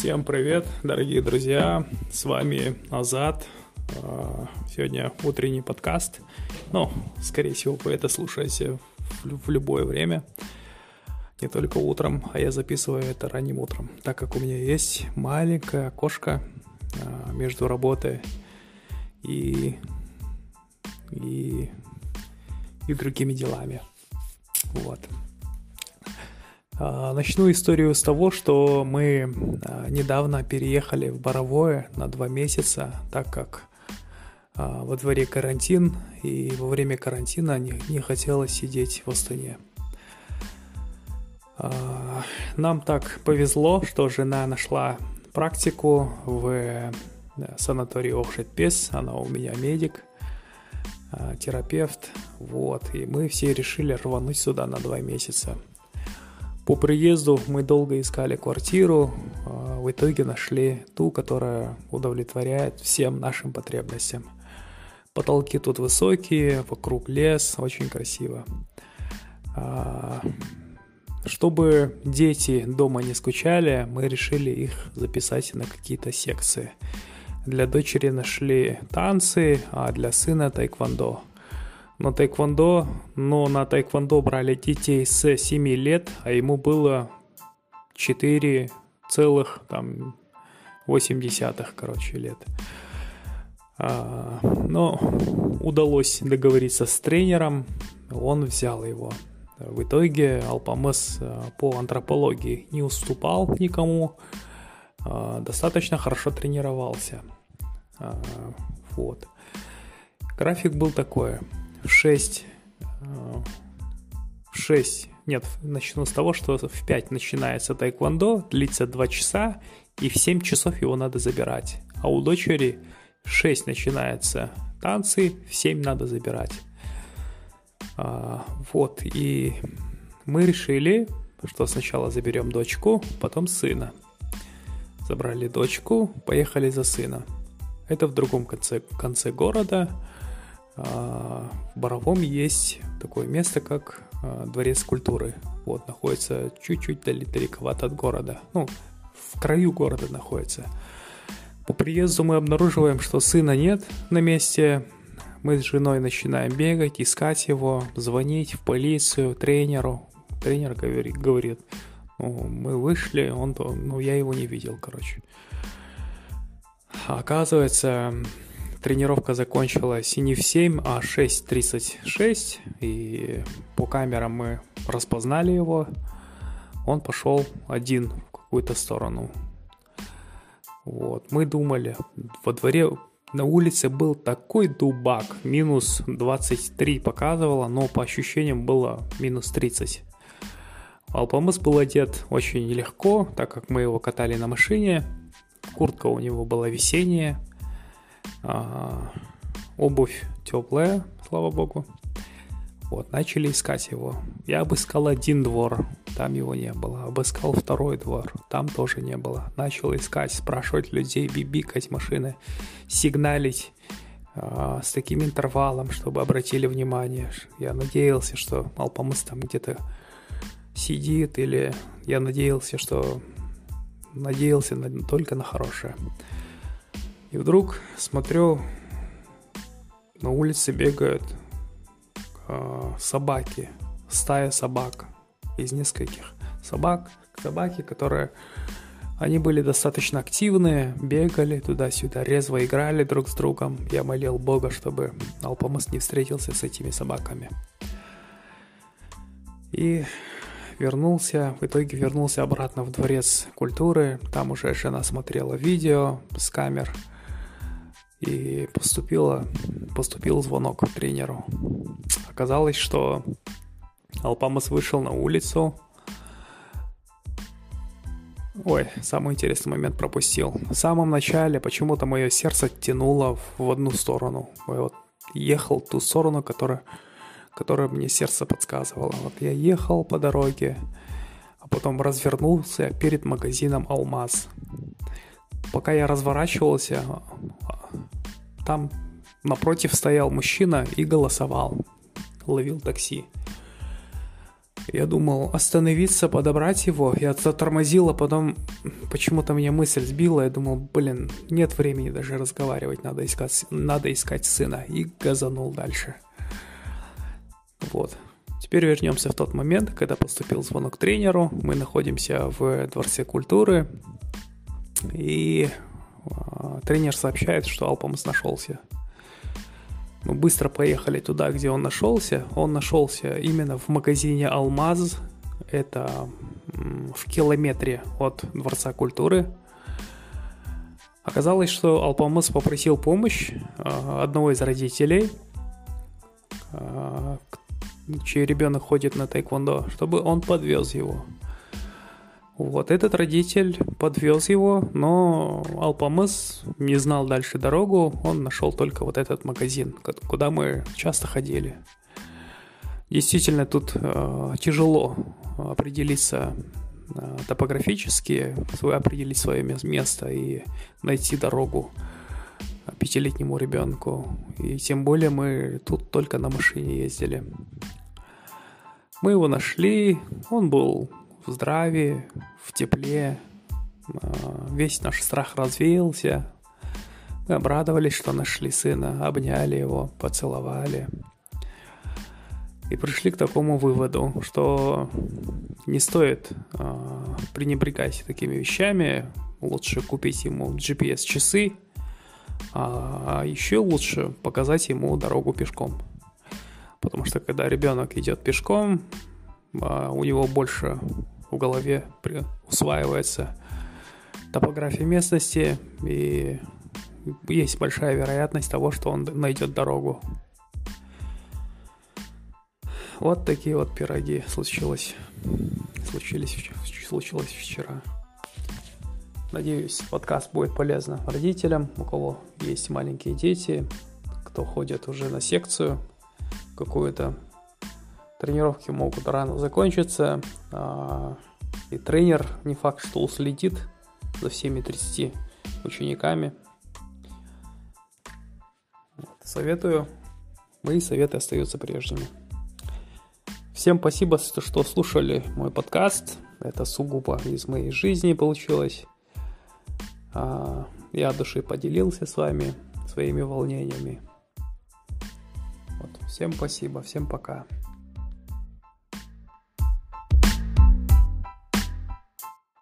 Всем привет, дорогие друзья! С вами Азат. А, сегодня утренний подкаст. Ну, скорее всего, вы это слушаете в любое время. Не только утром, а я записываю это ранним утром, так как у меня есть маленькое окошко а, между работой и, и, и другими делами. Вот. А, начну историю с того, что мы а, недавно переехали в Боровое на два месяца, так как а, во дворе карантин, и во время карантина не, хотелось сидеть в Астане. Нам так повезло, что жена нашла практику в э, санатории Охшет-Пес, она у меня медик, терапевт, вот, и мы все решили рвануть сюда на два месяца – по приезду мы долго искали квартиру, а, в итоге нашли ту, которая удовлетворяет всем нашим потребностям. Потолки тут высокие, вокруг лес, очень красиво. А, чтобы дети дома не скучали, мы решили их записать на какие-то секции. Для дочери нашли танцы, а для сына тайквондо на тайквондо, но на тайквондо брали детей с 7 лет, а ему было 4 целых там 8 десятых, короче, лет. А, но удалось договориться с тренером, он взял его. В итоге Алпамес а, по антропологии не уступал никому, а, достаточно хорошо тренировался. А, вот. График был такой в 6, в 6, нет, начну с того, что в 5 начинается тайквондо, длится 2 часа, и в 7 часов его надо забирать. А у дочери в 6 начинается танцы, в 7 надо забирать. А, вот, и мы решили, что сначала заберем дочку, потом сына. Забрали дочку, поехали за сына. Это в другом конце, конце города. А, в Боровом есть такое место, как а, Дворец культуры. Вот, находится чуть-чуть далековато от города. Ну, в краю города находится. По приезду мы обнаруживаем, что сына нет на месте. Мы с женой начинаем бегать, искать его, звонить в полицию, тренеру. Тренер говорит, говорит ну, мы вышли, он, ну, я его не видел, короче. Оказывается, Тренировка закончилась не в 7, а 6.36, и по камерам мы распознали его. Он пошел один в какую-то сторону. Вот, мы думали, во дворе на улице был такой дубак, минус 23 показывало, но по ощущениям было минус 30. Алпамыс был одет очень легко, так как мы его катали на машине. Куртка у него была весенняя, а, обувь теплая, слава богу. Вот, начали искать его. Я обыскал один двор, там его не было. Обыскал второй двор, там тоже не было. Начал искать, спрашивать людей, бибикать машины, сигналить э, с таким интервалом, чтобы обратили внимание. Я надеялся, что Алпамыс там где-то сидит, или я надеялся, что надеялся на, только на хорошее. И вдруг смотрю, на улице бегают э, собаки, стая собак из нескольких собак, собаки, которые они были достаточно активные, бегали туда-сюда, резво играли друг с другом. Я молил Бога, чтобы Алпамас не встретился с этими собаками. И вернулся, в итоге вернулся обратно в дворец культуры. Там уже жена смотрела видео с камер – и поступило, поступил звонок тренеру. Оказалось, что Алпамас вышел на улицу. Ой, самый интересный момент пропустил. В самом начале почему-то мое сердце тянуло в одну сторону. Я вот ехал в ту сторону, которая, которая мне сердце подсказывало. Вот я ехал по дороге, а потом развернулся перед магазином «Алмаз». Пока я разворачивался, там напротив стоял мужчина и голосовал, ловил такси. Я думал остановиться, подобрать его. Я затормозил, а потом почему-то меня мысль сбила. Я думал, блин, нет времени даже разговаривать, надо искать, надо искать сына. И газанул дальше. Вот. Теперь вернемся в тот момент, когда поступил звонок тренеру. Мы находимся в Дворце культуры. И э, тренер сообщает, что Алпамус нашелся. Мы быстро поехали туда, где он нашелся. Он нашелся именно в магазине «Алмаз». Это в километре от Дворца культуры. Оказалось, что Алпамыс попросил помощь а, одного из родителей, а, чей ребенок ходит на тайквондо, чтобы он подвез его. Вот этот родитель подвез его, но Алпамыс не знал дальше дорогу, он нашел только вот этот магазин, куда мы часто ходили. Действительно, тут э, тяжело определиться э, топографически, определить свое место и найти дорогу пятилетнему ребенку. И тем более мы тут только на машине ездили. Мы его нашли, он был в здравии, в тепле. А, весь наш страх развеялся. Мы обрадовались, что нашли сына, обняли его, поцеловали. И пришли к такому выводу, что не стоит э, пренебрегать такими вещами. Лучше купить ему GPS-часы, а еще лучше показать ему дорогу пешком. Потому что когда ребенок идет пешком, а, у него больше в голове усваивается топография местности, и есть большая вероятность того, что он найдет дорогу. Вот такие вот пироги случилось, случились, случилось вчера. Надеюсь, подкаст будет полезен родителям, у кого есть маленькие дети, кто ходит уже на секцию какую-то Тренировки могут рано закончиться, а, и тренер не факт, что уследит за всеми 30 учениками. Советую. Мои советы остаются прежними. Всем спасибо, что слушали мой подкаст. Это сугубо из моей жизни получилось. А, я от души поделился с вами своими волнениями. Вот. Всем спасибо, всем пока.